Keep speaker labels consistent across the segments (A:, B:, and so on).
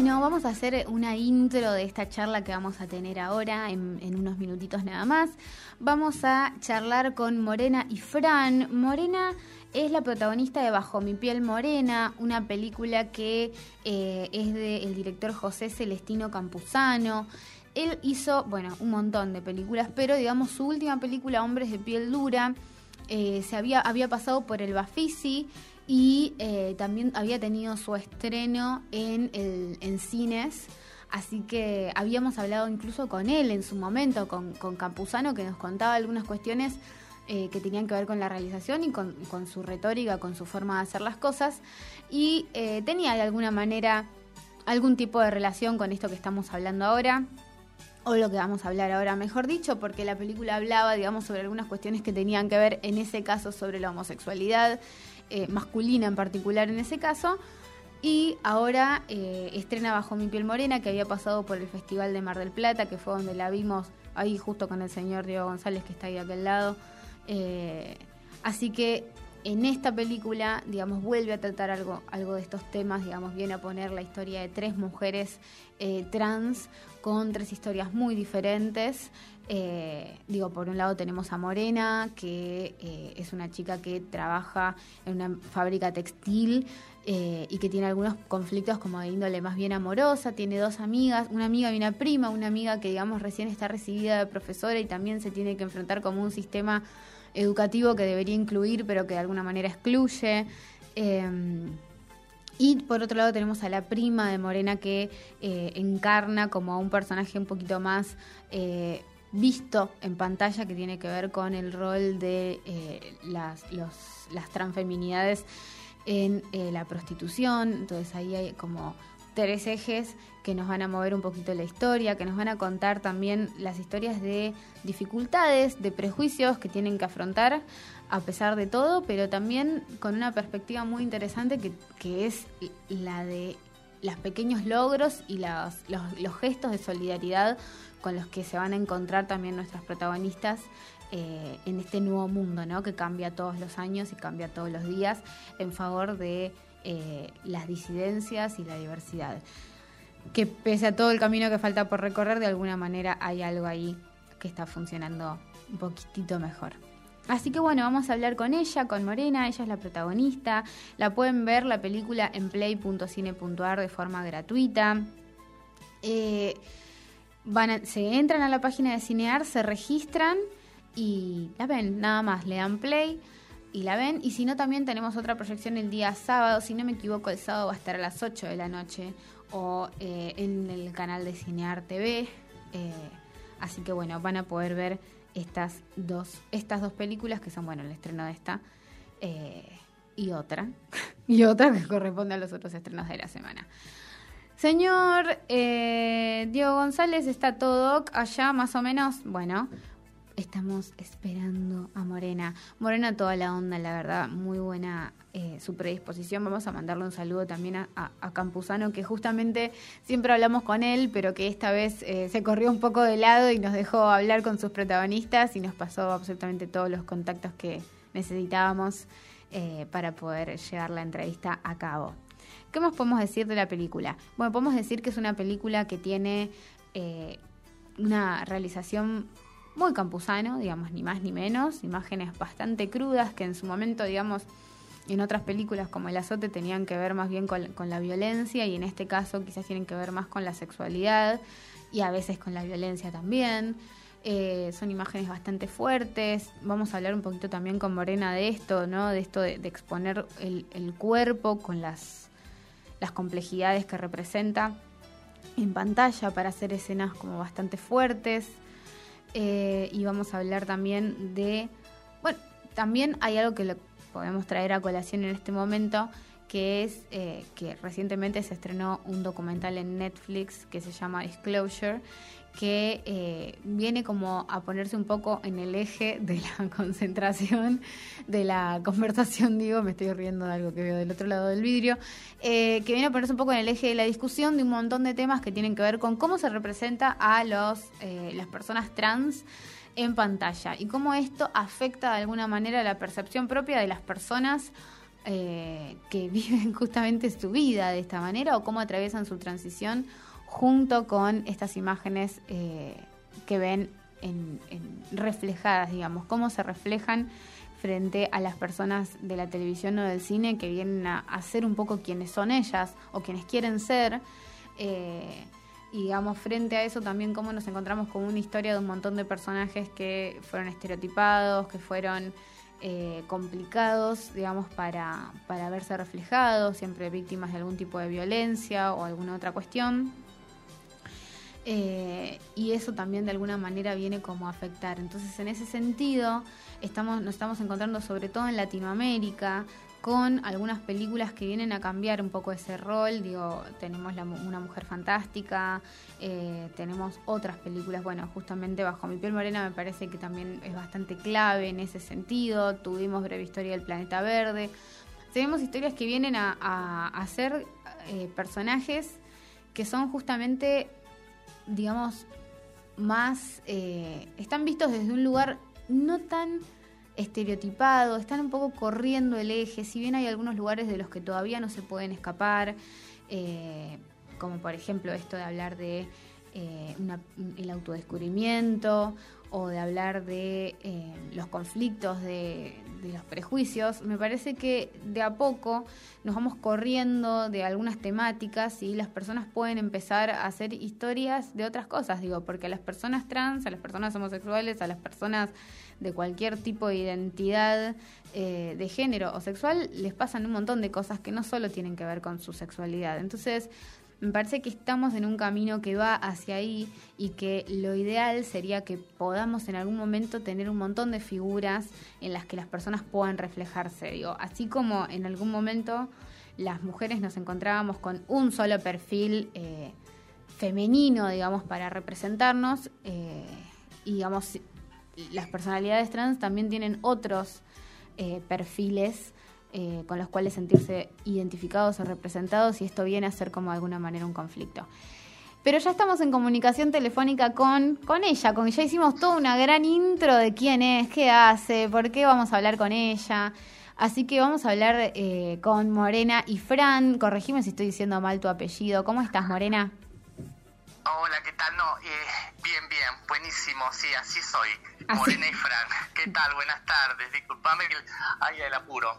A: Bueno, vamos a hacer una intro de esta charla que vamos a tener ahora en, unos minutitos nada más. Vamos a charlar con Morena y Fran. Morena es la protagonista de Bajo mi piel morena, una película que eh, es del director José Celestino Campuzano. Él hizo, bueno, un montón de películas, pero digamos su última película, Hombres de piel dura, eh, se había, había pasado por el Bafisi y eh, también había tenido su estreno en, el, en cines. Así que habíamos hablado incluso con él en su momento, con, con Campuzano, que nos contaba algunas cuestiones eh, que tenían que ver con la realización y con, su retórica, con su forma de hacer las cosas. Y eh, tenía de alguna manera algún tipo de relación con esto que estamos hablando ahora o lo que vamos a hablar ahora, mejor dicho, porque la película hablaba, digamos, sobre algunas cuestiones que tenían que ver, en ese caso, sobre la homosexualidad, eh, masculina en particular en ese caso. Y ahora eh, estrena Bajo mi piel morena, que había pasado por el Festival de Mar del Plata, que fue donde la vimos ahí justo con el señor Diego González, que está ahí de aquel lado. Eh, así que en esta película, digamos, vuelve a tratar algo, algo de estos temas, digamos, viene a poner la historia de tres mujeres trans con tres historias muy diferentes. Eh, digo, por un lado tenemos a Morena, que eh, es una chica que trabaja en una fábrica textil eh, y que tiene algunos conflictos como de índole más bien amorosa. Tiene dos amigas, una amiga y una prima, una amiga que digamos recién está recibida de profesora y también se tiene que enfrentar como un sistema educativo que debería incluir pero que de alguna manera excluye. Y por otro lado tenemos a la prima de Morena que encarna como a un personaje un poquito más visto en pantalla que tiene que ver con el rol de eh, las, las transfeminidades en eh, la prostitución. Entonces ahí hay como tres ejes que nos van a mover un poquito la historia, que nos van a contar también las historias de dificultades, de prejuicios que tienen que afrontar a pesar de todo, pero también con una perspectiva muy interesante que, que es la de los pequeños logros y los, los gestos de solidaridad con los que se van a encontrar también nuestras protagonistas eh, en este nuevo mundo, ¿no? Que cambia todos los años y cambia todos los días en favor de eh, las disidencias y la diversidad. Que pese a todo el camino que falta por recorrer, de alguna manera hay algo ahí que está funcionando un poquitito mejor. Así que bueno, vamos a hablar con ella, con Morena, ella es la protagonista. La pueden ver la película en play.cine.ar de forma gratuita. Eh, se entran a la página de Cinear, se registran y la ven, nada más, le dan play y la ven. Y si no, también tenemos otra proyección el día sábado, si no me equivoco, el sábado va a estar a las 8 de la noche o eh, en el canal de Cinear TV. Eh, así que bueno, van a poder ver estas dos, estas dos películas que son, bueno, el estreno de esta eh, y otra, y otra que corresponde a los otros estrenos de la semana. Señor eh, Diego González, ¿está todo allá más o menos? Bueno, estamos esperando a Morena. Morena toda la onda, la verdad, muy buena eh, su predisposición. Vamos a mandarle un saludo también a, a, Campuzano, que justamente siempre hablamos con él, pero que esta vez eh, se corrió un poco de lado y nos dejó hablar con sus protagonistas y nos pasó absolutamente todos los contactos que necesitábamos para poder llevar la entrevista a cabo. ¿Qué más podemos decir de la película? Bueno, podemos decir que es una película que tiene eh, una realización muy campusano, digamos, ni más ni menos, imágenes bastante crudas que en su momento, digamos, en otras películas como El azote tenían que ver más bien con, la violencia y en este caso quizás tienen que ver más con la sexualidad y a veces con la violencia también. Eh, son imágenes bastante fuertes. Vamos a hablar un poquito también con Morena de esto, ¿no? De esto de, exponer el, cuerpo con las complejidades que representa en pantalla para hacer escenas como bastante fuertes. Eh, y vamos a hablar también de, bueno, también hay algo que podemos traer a colación en este momento, que es eh, que recientemente se estrenó un documental en Netflix que se llama Disclosure, que eh, viene como a ponerse un poco en el eje de la concentración, de la conversación, digo, me estoy riendo de algo que veo del otro lado del vidrio, eh, que viene a ponerse un poco en el eje de la discusión de un montón de temas que tienen que ver con cómo se representa a los, eh, las personas trans en pantalla y cómo esto afecta de alguna manera la percepción propia de las personas que viven justamente su vida de esta manera o cómo atraviesan su transición junto con estas imágenes eh, que ven en, reflejadas, digamos, cómo se reflejan frente a las personas de la televisión o del cine que vienen a, ser un poco quienes son ellas o quienes quieren ser. Eh, y digamos, frente a eso también cómo nos encontramos con una historia de un montón de personajes que fueron estereotipados, que fueron eh, complicados, digamos, para, para verse reflejados, siempre víctimas de algún tipo de violencia o alguna otra cuestión. Eh, y eso también de alguna manera viene como a afectar. Entonces, en ese sentido, estamos, nos estamos encontrando sobre todo en Latinoamérica con algunas películas que vienen a cambiar un poco ese rol. Digo, tenemos Una Mujer Fantástica, eh, tenemos otras películas, bueno, justamente Bajo mi piel morena me parece que también es bastante clave en ese sentido. Tuvimos Breve Historia del Planeta Verde. Tenemos historias que vienen a, a, ser eh, personajes que son justamente, digamos, más... Eh, están vistos desde un lugar no tan estereotipado, están un poco corriendo el eje, si bien hay algunos lugares de los que todavía no se pueden escapar, eh, como por ejemplo esto de hablar de eh, el autodescubrimiento o de hablar de eh, los conflictos, de, de, los prejuicios, me parece que de a poco nos vamos corriendo de algunas temáticas y las personas pueden empezar a hacer historias de otras cosas, digo, porque a las personas trans, a las personas homosexuales, a las personas de cualquier tipo de identidad eh, de género o sexual, les pasan un montón de cosas que no solo tienen que ver con su sexualidad. Entonces, me parece que estamos en un camino que va hacia ahí y que lo ideal sería que podamos en algún momento tener un montón de figuras en las que las personas puedan reflejarse. Digo, así como en algún momento las mujeres nos encontrábamos con un solo perfil eh, femenino, digamos, para representarnos, eh, y digamos, las personalidades trans también tienen otros eh, perfiles eh, con los cuales sentirse identificados o representados y esto viene a ser como de alguna manera un conflicto. Pero ya estamos en comunicación telefónica con, con ella, con ya hicimos toda una gran intro de quién es, qué hace, por qué vamos a hablar con ella. Así que vamos a hablar eh, con Morena y Fran. Corregime si estoy diciendo mal tu apellido. ¿Cómo estás, Morena?
B: Hola, ¿qué tal? No, bien, bien, buenísimo, sí, así soy. Morena y Fran. ¿Qué tal? Buenas tardes. Disculpame que haya el apuro.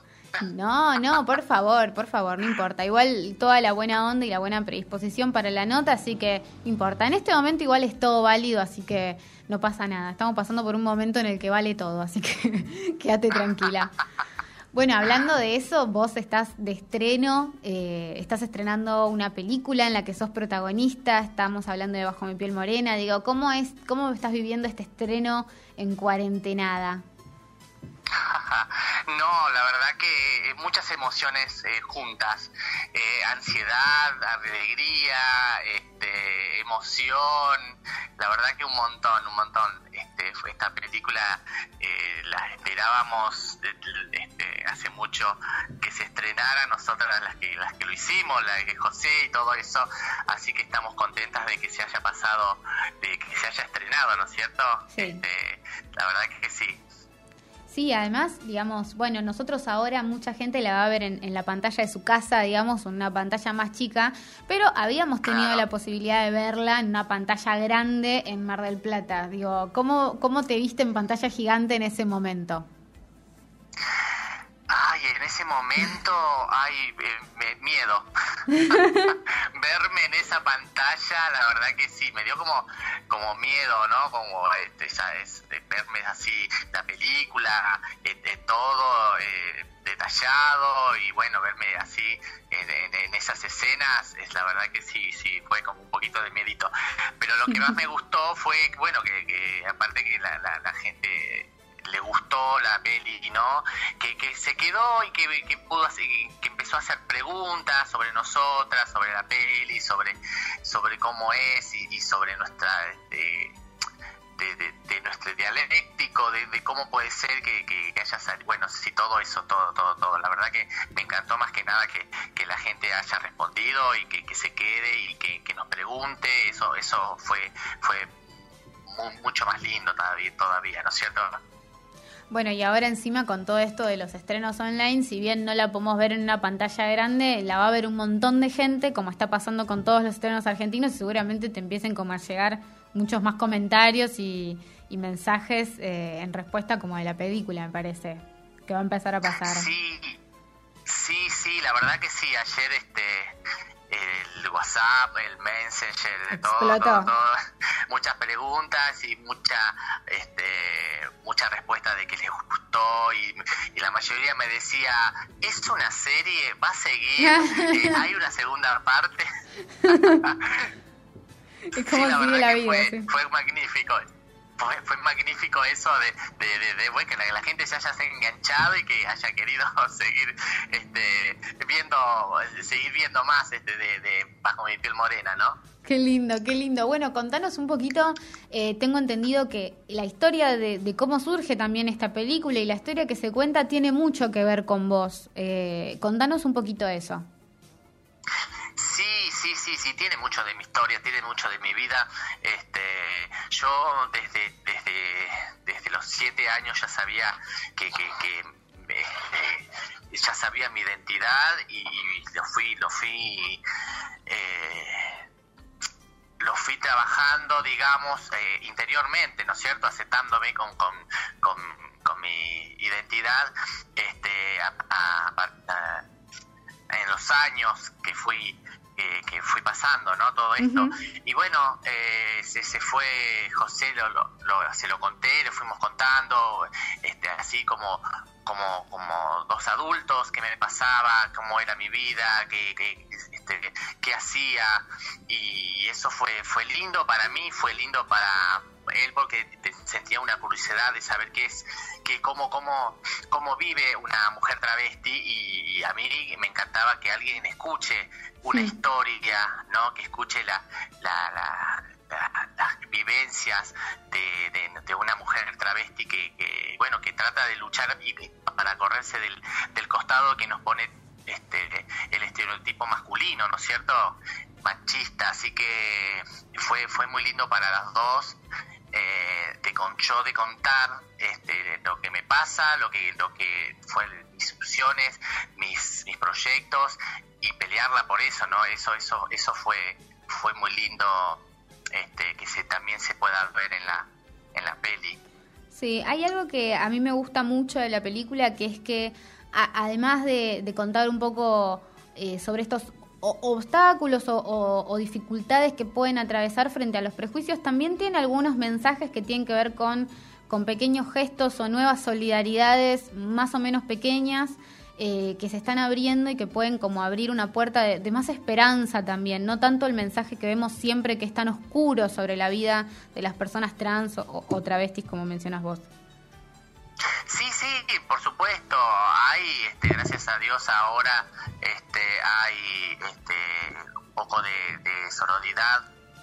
A: No, no, por favor, por favor, no importa. Igual toda la buena onda y la buena predisposición para la nota, así que importa. En este momento igual es todo válido, así que no pasa nada. Estamos pasando por un momento en el que vale todo, así que quédate tranquila. Bueno, hablando de eso, vos estás de estreno, eh, estás estrenando una película en la que sos protagonista, estamos hablando de Bajo mi piel morena, digo, ¿cómo es, cómo estás viviendo este estreno en cuarentenada?
B: No, la verdad que eh, muchas emociones eh, juntas, eh, ansiedad, alegría, este, emoción, la verdad que un montón, un montón. Este, esta película la esperábamos este, hace mucho que se estrenara, nosotras las que, las que lo hicimos, la de José y todo eso, así que estamos contentas de que se haya pasado, de que se haya estrenado, ¿no es cierto? Este, la verdad que sí.
A: Sí, además, digamos, bueno, nosotros ahora mucha gente la va a ver en, la pantalla de su casa, digamos, una pantalla más chica, pero habíamos tenido la posibilidad de verla en una pantalla grande en Mar del Plata. Digo, ¿cómo, cómo te viste en pantalla gigante en ese momento?
B: Ay, en ese momento, ay, eh, miedo. Verme en esa pantalla, la verdad que sí, me dio como, como miedo, ¿no? Como, este, ya es, verme así, la este, todo eh, detallado y bueno, verme así en, esas escenas, es la verdad que sí, sí, fue como un poquito de miedito. Pero lo que más me gustó fue, bueno, que, aparte que la, la gente le gustó la peli, ¿no? Que, que se quedó y que, que pudo hacer, que empezó a hacer preguntas sobre nosotras, sobre la peli, sobre, sobre cómo es y, sobre nuestra este, de, nuestro dialéctico, de, cómo puede ser que, que, haya salido, bueno, sí, todo eso, todo, todo, todo. La verdad que me encantó más que nada que, que la gente haya respondido y que, que se quede y que, que nos pregunte, eso, eso fue, fue mucho más lindo todavía, todavía ¿no es cierto?
A: Bueno, y ahora encima con todo esto de los estrenos online, si bien no la podemos ver en una pantalla grande, la va a ver un montón de gente, como está pasando con todos los estrenos argentinos, y seguramente te empiecen como a llegar muchos más comentarios y, mensajes eh, en respuesta como de la película, me parece, que va a empezar a pasar.
B: Sí, sí, sí, la verdad que sí, ayer este el WhatsApp, el Messenger, todo, todo, muchas preguntas y mucha este, mucha respuesta de que les gustó y, la mayoría me decía, ¿es una serie? ¿Va a seguir? Eh, ¿Hay una segunda parte?
A: es como la la vida.
B: Fue, fue magnífico fue, magnífico eso de, que la, gente se haya enganchado y que haya querido seguir este, viendo, seguir viendo más este, de, Bajo mi piel morena, ¿no?
A: Qué lindo, qué lindo. Bueno, contanos un poquito, eh, tengo entendido que la historia de, cómo surge también esta película y la historia que se cuenta tiene mucho que ver con vos. Eh, contanos un poquito de eso.
B: Sí, sí, tiene mucho de mi historia, tiene mucho de mi vida. Este, yo desde, desde, desde los siete años ya sabía que, este, ya sabía mi identidad y, lo fui, lo fui, eh, lo fui trabajando, digamos, eh, interiormente, ¿no es cierto? Aceptándome con, con, con, mi identidad, este, en los años que fui que, fui pasando, ¿no? Todo esto. Y bueno, eh, se, se, fue, José lo, lo, se lo conté, le fuimos contando, este, así como, como, como dos adultos, qué me pasaba, cómo era mi vida, qué, qué, este, qué hacía. Y eso fue, fue lindo para mí, fue lindo para él porque sentía una curiosidad de saber qué es, que cómo, cómo, cómo vive una mujer travesti y, a mí me encantaba que alguien escuche una historia, ¿no? Que escuche la, la, las vivencias de, de, una mujer travesti que, bueno, que trata de luchar y, para correrse del, del costado que nos pone este, el estereotipo masculino, ¿no es cierto? Machista, así que fue, fue muy lindo para las dos eh, de con, yo de contar este, lo que me pasa, lo que, lo que fue mis opciones, mis, mis proyectos y pelearla por eso, ¿no? Eso, eso, eso fue, fue muy lindo este, que se, también se pueda ver en la, en la peli.
A: Sí, hay algo que a mí me gusta mucho de la película, que es que además de, contar un poco eh, sobre estos obstáculos o, dificultades que pueden atravesar frente a los prejuicios, también tiene algunos mensajes que tienen que ver con, con pequeños gestos o nuevas solidaridades más o menos pequeñas eh, que se están abriendo y que pueden como abrir una puerta de, más esperanza también, no tanto el mensaje que vemos siempre que es tan oscuro sobre la vida de las personas trans o, o travestis como mencionas vos.
B: Sí, sí, por supuesto. Hay, este, gracias a Dios, ahora este, hay este, un poco de, de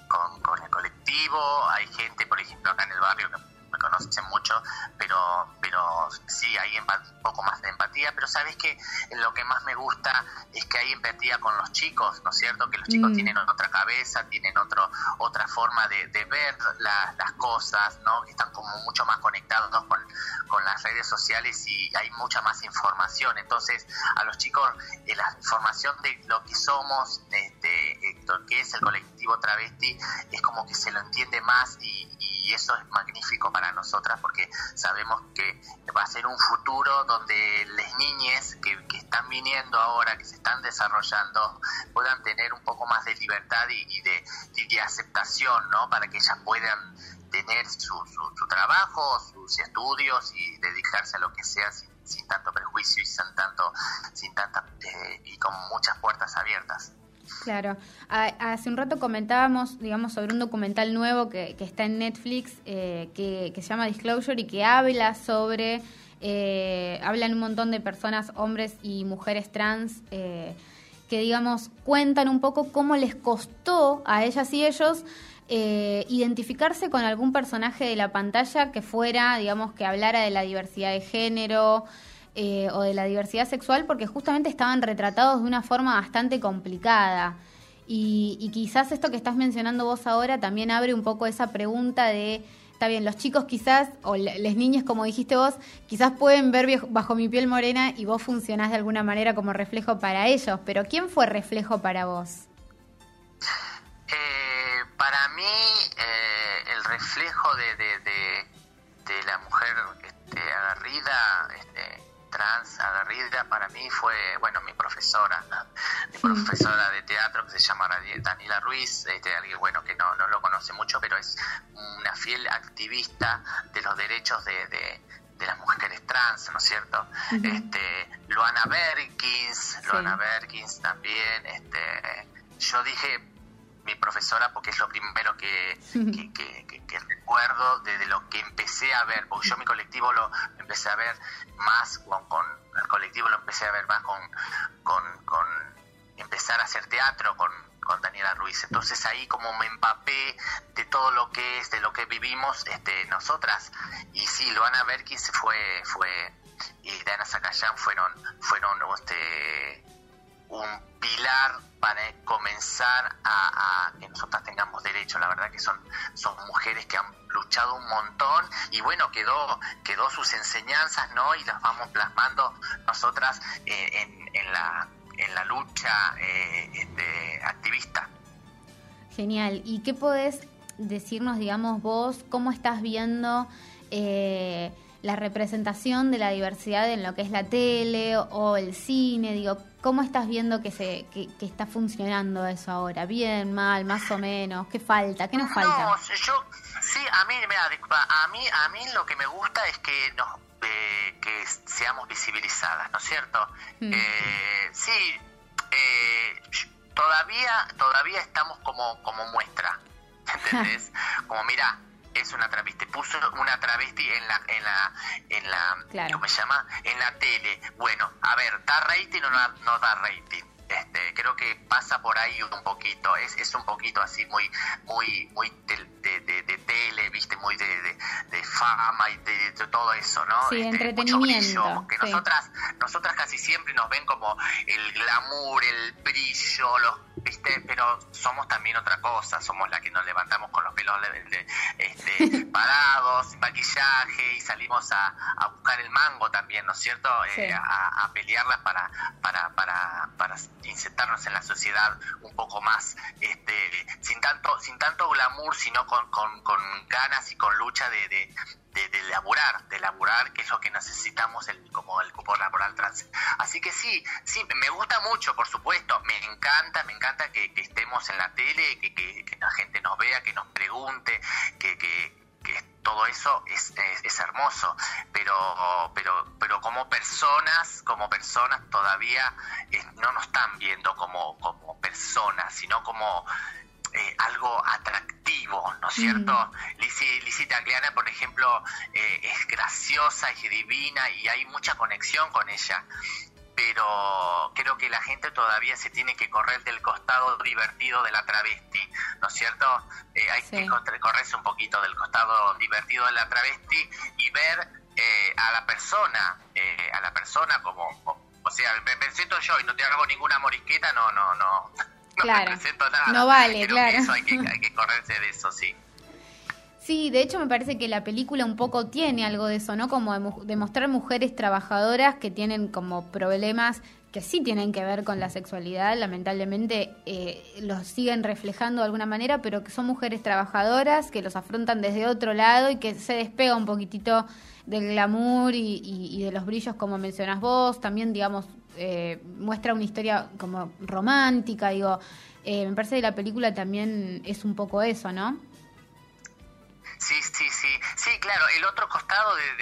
B: con, con, el colectivo. Hay gente, por ejemplo, acá en el barrio que conocen mucho, pero, pero sí, hay un poco más de empatía, pero sabes que lo que más me gusta es que hay empatía con los chicos, ¿no es cierto? Que los chicos mm. tienen otra cabeza, tienen otro, otra forma de, ver las cosas, ¿no? Que están como mucho más conectados con, con las redes sociales y hay mucha más información. Entonces, a los chicos, eh, la información de lo que somos, este, eh, lo que es el colectivo travesti, es como que se lo entiende más y, y eso es magnífico para nosotras porque sabemos que va a ser un futuro donde las niñas que, están viniendo ahora, que se están desarrollando, puedan tener un poco más de libertad y, de, aceptación, ¿no? Para que ellas puedan tener su, su, trabajo, sus estudios y dedicarse a lo que sea sin, tanto prejuicio y sin tanto, sin tanta, eh, y con muchas puertas abiertas.
A: Claro. Hace un rato comentábamos, digamos, sobre un documental nuevo que, está en Netflix eh, que, se llama Disclosure y que habla sobre, eh, hablan un montón de personas, hombres y mujeres trans, eh, que, digamos, cuentan un poco cómo les costó a ellas y ellos identificarse con algún personaje de la pantalla que fuera, digamos, que hablara de la diversidad de género. Eh, o de la diversidad sexual porque justamente estaban retratados de una forma bastante complicada. Y, quizás esto que estás mencionando vos ahora también abre un poco esa pregunta de está bien, los chicos quizás, o las niñas como dijiste vos, quizás pueden ver bajo mi piel morena y vos funcionás de alguna manera como reflejo para ellos, pero ¿quién fue reflejo para vos?
B: Eh, para mí, eh, el reflejo de, de, la mujer este, agarrida, este, trans agarrida para mí fue, bueno, mi profesora, mi profesora de teatro que se llama Daniela Ruiz, este, alguien bueno que no, no lo conoce mucho, pero es una fiel activista de los derechos de, de, las mujeres trans, ¿no es cierto? este, Luana Berkins, Luana Berkins también, este, yo dije mi profesora porque es lo primero que, que, recuerdo desde lo que empecé a ver, porque yo mi colectivo lo empecé a ver más con, el colectivo lo empecé a ver más con, con, empezar a hacer teatro con, con Daniela Ruiz. Entonces ahí como me empapé de todo lo que es, de lo que vivimos este, nosotras. Y sí, Luana Berkins fue, fue y Diana Zacayán fueron, fueron este, un pilar para comenzar a, que nosotras tengamos derecho. La verdad que son, son mujeres que han luchado un montón y bueno, quedó, quedó sus enseñanzas, ¿no? Y las vamos plasmando nosotras eh, en, la, en la lucha eh, activista.
A: Genial. ¿Y qué podés decirnos, digamos, vos, cómo estás viendo... Eh, la representación de la diversidad en lo que es la tele o el cine, digo, ¿cómo estás viendo que se que, está funcionando eso ahora? ¿Bien, mal, más o menos? ¿Qué falta? ¿Qué nos falta?
B: No, yo, sí, a mí, mira, a mí, a mí lo que me gusta es que nos eh, que seamos visibilizadas, ¿no es cierto? Mm. Eh, sí, eh, todavía, todavía estamos como, como muestra, ¿entendés? como mira, es una travesti. Puso una travesti en la, en la, en la, ¿cómo se llama? En la tele. Bueno, a ver, ¿da rating o no, no da rating? Este, creo que pasa por ahí un poquito, es, es un poquito así muy, muy, muy de, de, tele, viste, muy de, fama y de, todo eso, ¿no?
A: Sí, este, entretenimiento.
B: que nosotras, nosotras casi siempre nos ven como el glamour, el brillo, los ¿viste? Pero somos también otra cosa, somos la que nos levantamos con los pelos este, parados, maquillaje y salimos a, buscar el mango también, ¿no es cierto? Eh, a, a, pelearlas para, para, para, para insertarnos en la sociedad un poco más, este, sin tanto, sin tanto glamour, sino con, con, con ganas y con lucha de, de de, de, laburar, de laburar, que es lo que necesitamos el, como el cupo laboral trans. Así que sí, sí, me gusta mucho, por supuesto, me encanta, me encanta que, estemos en la tele, que, que, la gente nos vea, que nos pregunte, que, que, todo eso es, es, hermoso, pero, pero, pero como personas, como personas todavía eh, no nos están viendo como, como personas, sino como eh, algo atractivo, ¿no es cierto? Mm. Lizzie, Tagliana, por ejemplo, eh, es graciosa y divina y hay mucha conexión con ella pero creo que la gente todavía se tiene que correr del costado divertido de la travesti, ¿no es cierto? Eh, hay que correrse un poquito del costado divertido de la travesti y ver a la persona, a la persona como, o sea, me presento yo y no te hago ninguna morisqueta, no, no, no,
A: claro. no vale, claro.
B: hay, que, correrse de eso, sí.
A: Sí, de hecho me parece que la película un poco tiene algo de eso, ¿no? Como de mostrar mujeres trabajadoras que tienen como problemas que sí tienen que ver con la sexualidad, lamentablemente eh, los siguen reflejando de alguna manera, pero que son mujeres trabajadoras, que los afrontan desde otro lado y que se despega un poquitito del glamour y, y de los brillos como mencionas vos, también digamos eh, muestra una historia como romántica, digo, eh, me parece que la película también es un poco eso, ¿no?
B: Sí, sí, sí, sí, claro, el otro costado de,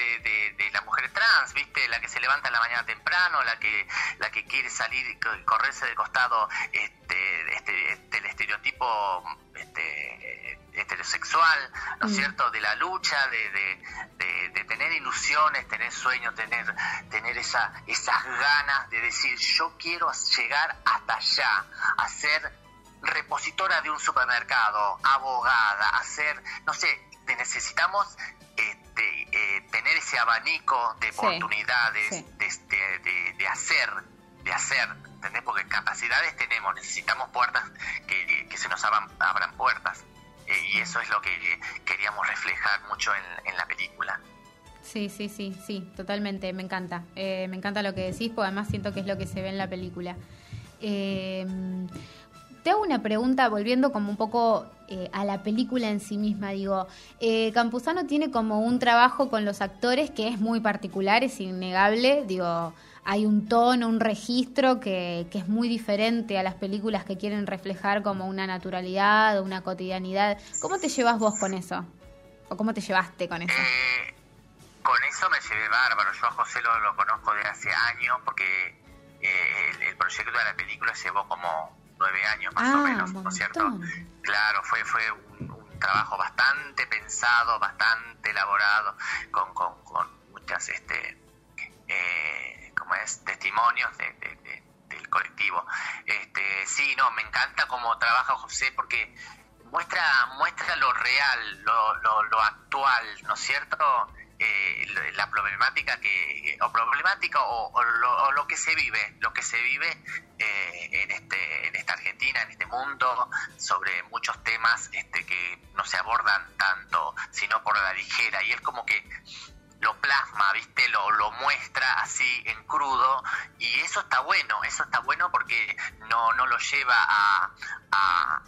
B: de, la mujer trans, ¿viste? La que se levanta en la mañana temprano, la que la que quiere salir, correrse de costado este, este, del estereotipo este, heterosexual, ¿no es cierto? De la lucha, de, de, tener ilusiones, tener sueños, tener, tener esa, esas ganas de decir, yo quiero llegar hasta allá, a ser repositora de un supermercado, abogada, hacer, no sé, necesitamos este, eh, tener ese abanico de oportunidades este, de, de, hacer, de hacer, ¿entendés? Porque capacidades tenemos, necesitamos puertas que, que se nos abran, abran puertas. y eso es lo que queríamos reflejar mucho en, la película.
A: Sí, sí, sí, sí, totalmente, me encanta. me encanta lo que decís, porque además siento que es lo que se ve en la película. Eh, te hago una pregunta volviendo como un poco eh, a la película en sí misma. Digo, eh, Campuzano tiene como un trabajo con los actores que es muy particular, es innegable. Digo, hay un tono, un registro que, es muy diferente a las películas que quieren reflejar como una naturalidad una cotidianidad. ¿Cómo te llevas vos con eso? ¿O cómo te llevaste con eso?
B: Eh, con eso me llevé bárbaro. Yo a José lo, conozco de hace años porque el, el proyecto de la película llevó como nueve años más o ah, menos, ¿no es cierto? Claro, fue, fue un, trabajo bastante pensado, bastante elaborado, con, con, muchas, este, eh, como es, testimonios de, del colectivo. Este, sí, no, me encanta cómo trabaja José porque muestra, muestra lo real, lo, lo, lo actual, ¿no es cierto? Eh, la problemática que o problemática o, lo, que se vive lo que se vive eh, en este en esta Argentina en este mundo sobre muchos temas este que no se abordan tanto sino por la ligera y es como que lo plasma, ¿viste? Lo, lo muestra así en crudo y eso está bueno, eso está bueno porque no, no lo lleva a, a,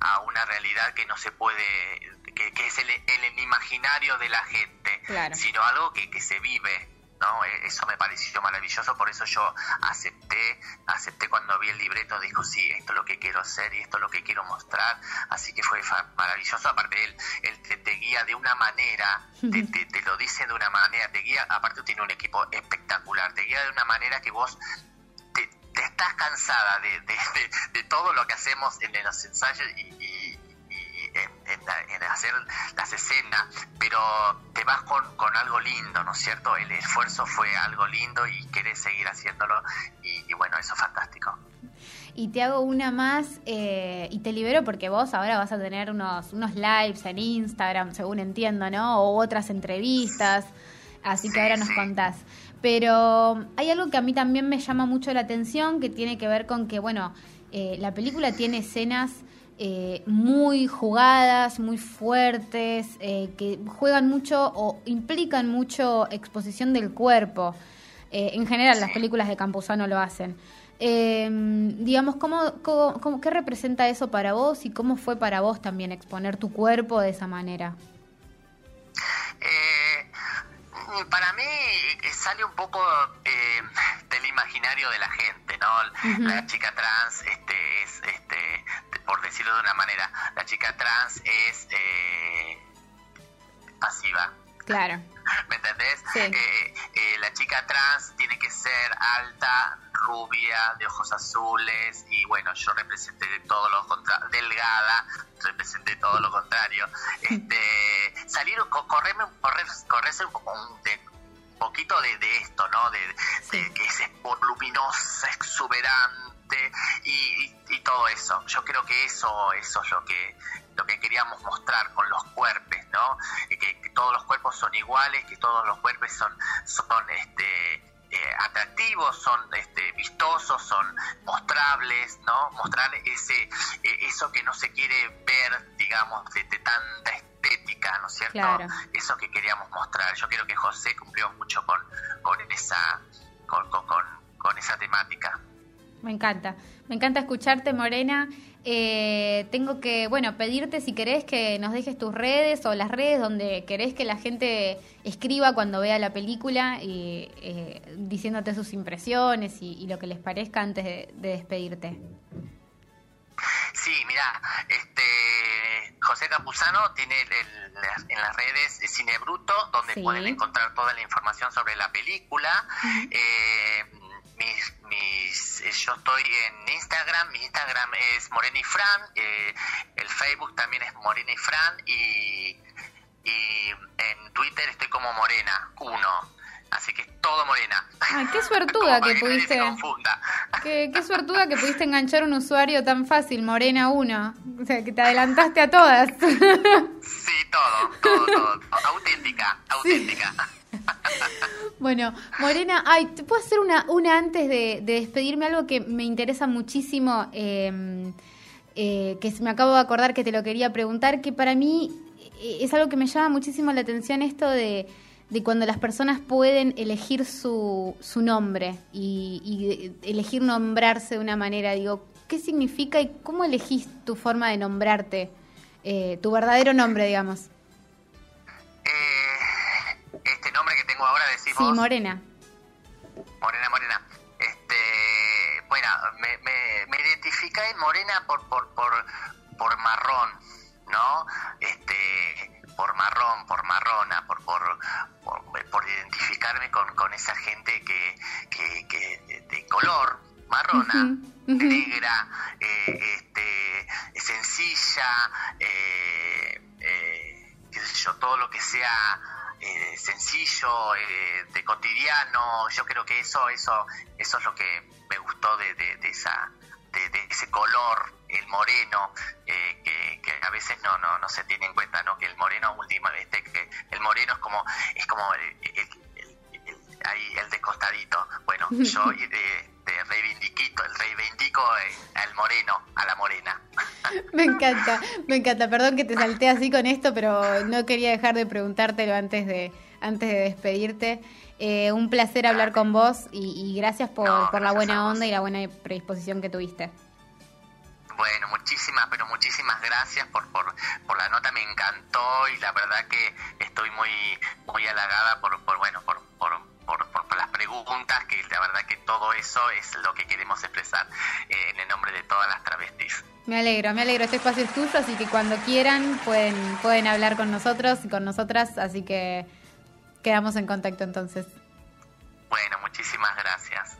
B: a una realidad que no se puede que, es el, el, imaginario de la gente, sino algo que, que se vive. ¿no? E, eso me pareció maravilloso, por eso yo acepté, acepté cuando vi el libreto, dijo, sí, esto es lo que quiero hacer y esto es lo que quiero mostrar, así que fue maravilloso, aparte él, él te, guía de una manera, te, te, lo dice de una manera, te guía, aparte tiene un equipo espectacular, te guía de una manera que vos te, estás cansada de, de, de, todo lo que hacemos en los ensayos y en, hacer las escenas, pero te vas con, algo lindo, ¿no es cierto? El esfuerzo fue algo lindo y querés seguir haciéndolo y, bueno, eso es fantástico.
A: Y te hago una más eh, y te libero porque vos ahora vas a tener unos, unos lives en Instagram, según entiendo, ¿no? O otras entrevistas, así que ahora nos contás. Pero hay algo que a mí también me llama mucho la atención, que tiene que ver con que, bueno, eh, la película tiene escenas eh, muy jugadas, muy fuertes, eh, que juegan mucho o implican mucho exposición del cuerpo. Eh, en general, las películas de Campuzano lo hacen. digamos, ¿cómo, cómo, qué representa eso para vos y cómo fue para vos también exponer tu cuerpo de esa manera?
B: para mí sale un poco del imaginario de la gente, ¿no? La chica trans este, decirlo de una manera, la chica trans es eh, pasiva.
A: Claro.
B: ¿Me entendés? Eh, eh, la chica trans tiene que ser alta, rubia, de ojos azules, y bueno, yo representé todo lo contrario, delgada, representé todo lo contrario. Este, salir, correrme, correr, correrse un, un poquito de, esto, ¿no? De, que es voluminosa, exuberante y, todo eso. Yo creo que eso, eso es lo que, lo que queríamos mostrar con los cuerpos, ¿no? Que, todos los cuerpos son iguales, que todos los cuerpos son, son este, eh, atractivos, son este, vistosos, son mostrables, ¿no? Mostrar ese, eh, eso que no se quiere ver, digamos, de, tanta estética, ¿no es cierto? Eso que queríamos mostrar. Yo creo que José cumplió mucho con, con esa, con, con, con esa temática.
A: Me encanta, me encanta escucharte, Morena. Eh, tengo que, bueno, pedirte si querés que nos dejes tus redes o las redes donde querés que la gente escriba cuando vea la película y eh, diciéndote sus impresiones y, lo que les parezca antes de, despedirte.
B: Sí, mira, este José Capuzano tiene en las redes Cine Bruto, donde pueden encontrar toda la información sobre la película. eh, yo estoy en Instagram, mi Instagram es Morena y Fran, eh, el Facebook también es Morena y Fran y, y en Twitter estoy como Morena, uno. Así que es todo morena.
A: Qué suertuda que, pudiste. Qué, qué suertuda que pudiste enganchar un usuario tan fácil, Morena 1. O sea, que te adelantaste a todas.
B: Sí, todo, todo, todo. Auténtica, auténtica.
A: Bueno, Morena, ay, ¿te puedo hacer una, una antes de, despedirme? Algo que me interesa muchísimo. Em, eh, que me acabo de acordar que te lo quería preguntar, que para mí eh, es algo que me llama muchísimo la atención esto de, cuando las personas pueden elegir su, su nombre y, elegir nombrarse de una manera. Digo, ¿qué significa y cómo elegís tu forma de nombrarte? Eh, tu verdadero nombre, digamos. Sí, Morena.
B: Morena, Morena. Este, bueno, me, me, me identifica en Morena por, por, por, por marrón, ¿no? Este, por marrón, por marrona, por, por, por, identificarme con, con, esa gente que, que, de color, marrona, negra, eh, este, sencilla, eh, eh, qué sé yo, todo lo que sea eh, sencillo, eh, de cotidiano. Yo creo que eso, eso, eso es lo que me gustó de, de, esa, de, ese color, el moreno, eh, que, a veces no, no, no se tiene en cuenta, ¿no? Que el moreno última vez, que el moreno es como, es como el, ahí el descostadito. Bueno, yo de, de reivindiquito, el reivindico al moreno, a la morena.
A: Me encanta, me encanta. Perdón que te salté así con esto, pero no quería dejar de preguntártelo antes de, antes de despedirte. Eh, un placer hablar con vos y, gracias por, por la buena onda y la buena predisposición que tuviste.
B: Bueno, muchísimas, pero muchísimas gracias por, por, por la nota, me encantó y la verdad que estoy muy muy halagada por, por bueno, por, juntas, que la verdad que todo eso es lo que queremos expresar eh, en el nombre de todas las travestis.
A: Me alegro, me alegro. Este espacio es tuyo, así que cuando quieran pueden, pueden hablar con nosotros y con nosotras, así que quedamos en contacto entonces. Bueno, muchísimas gracias.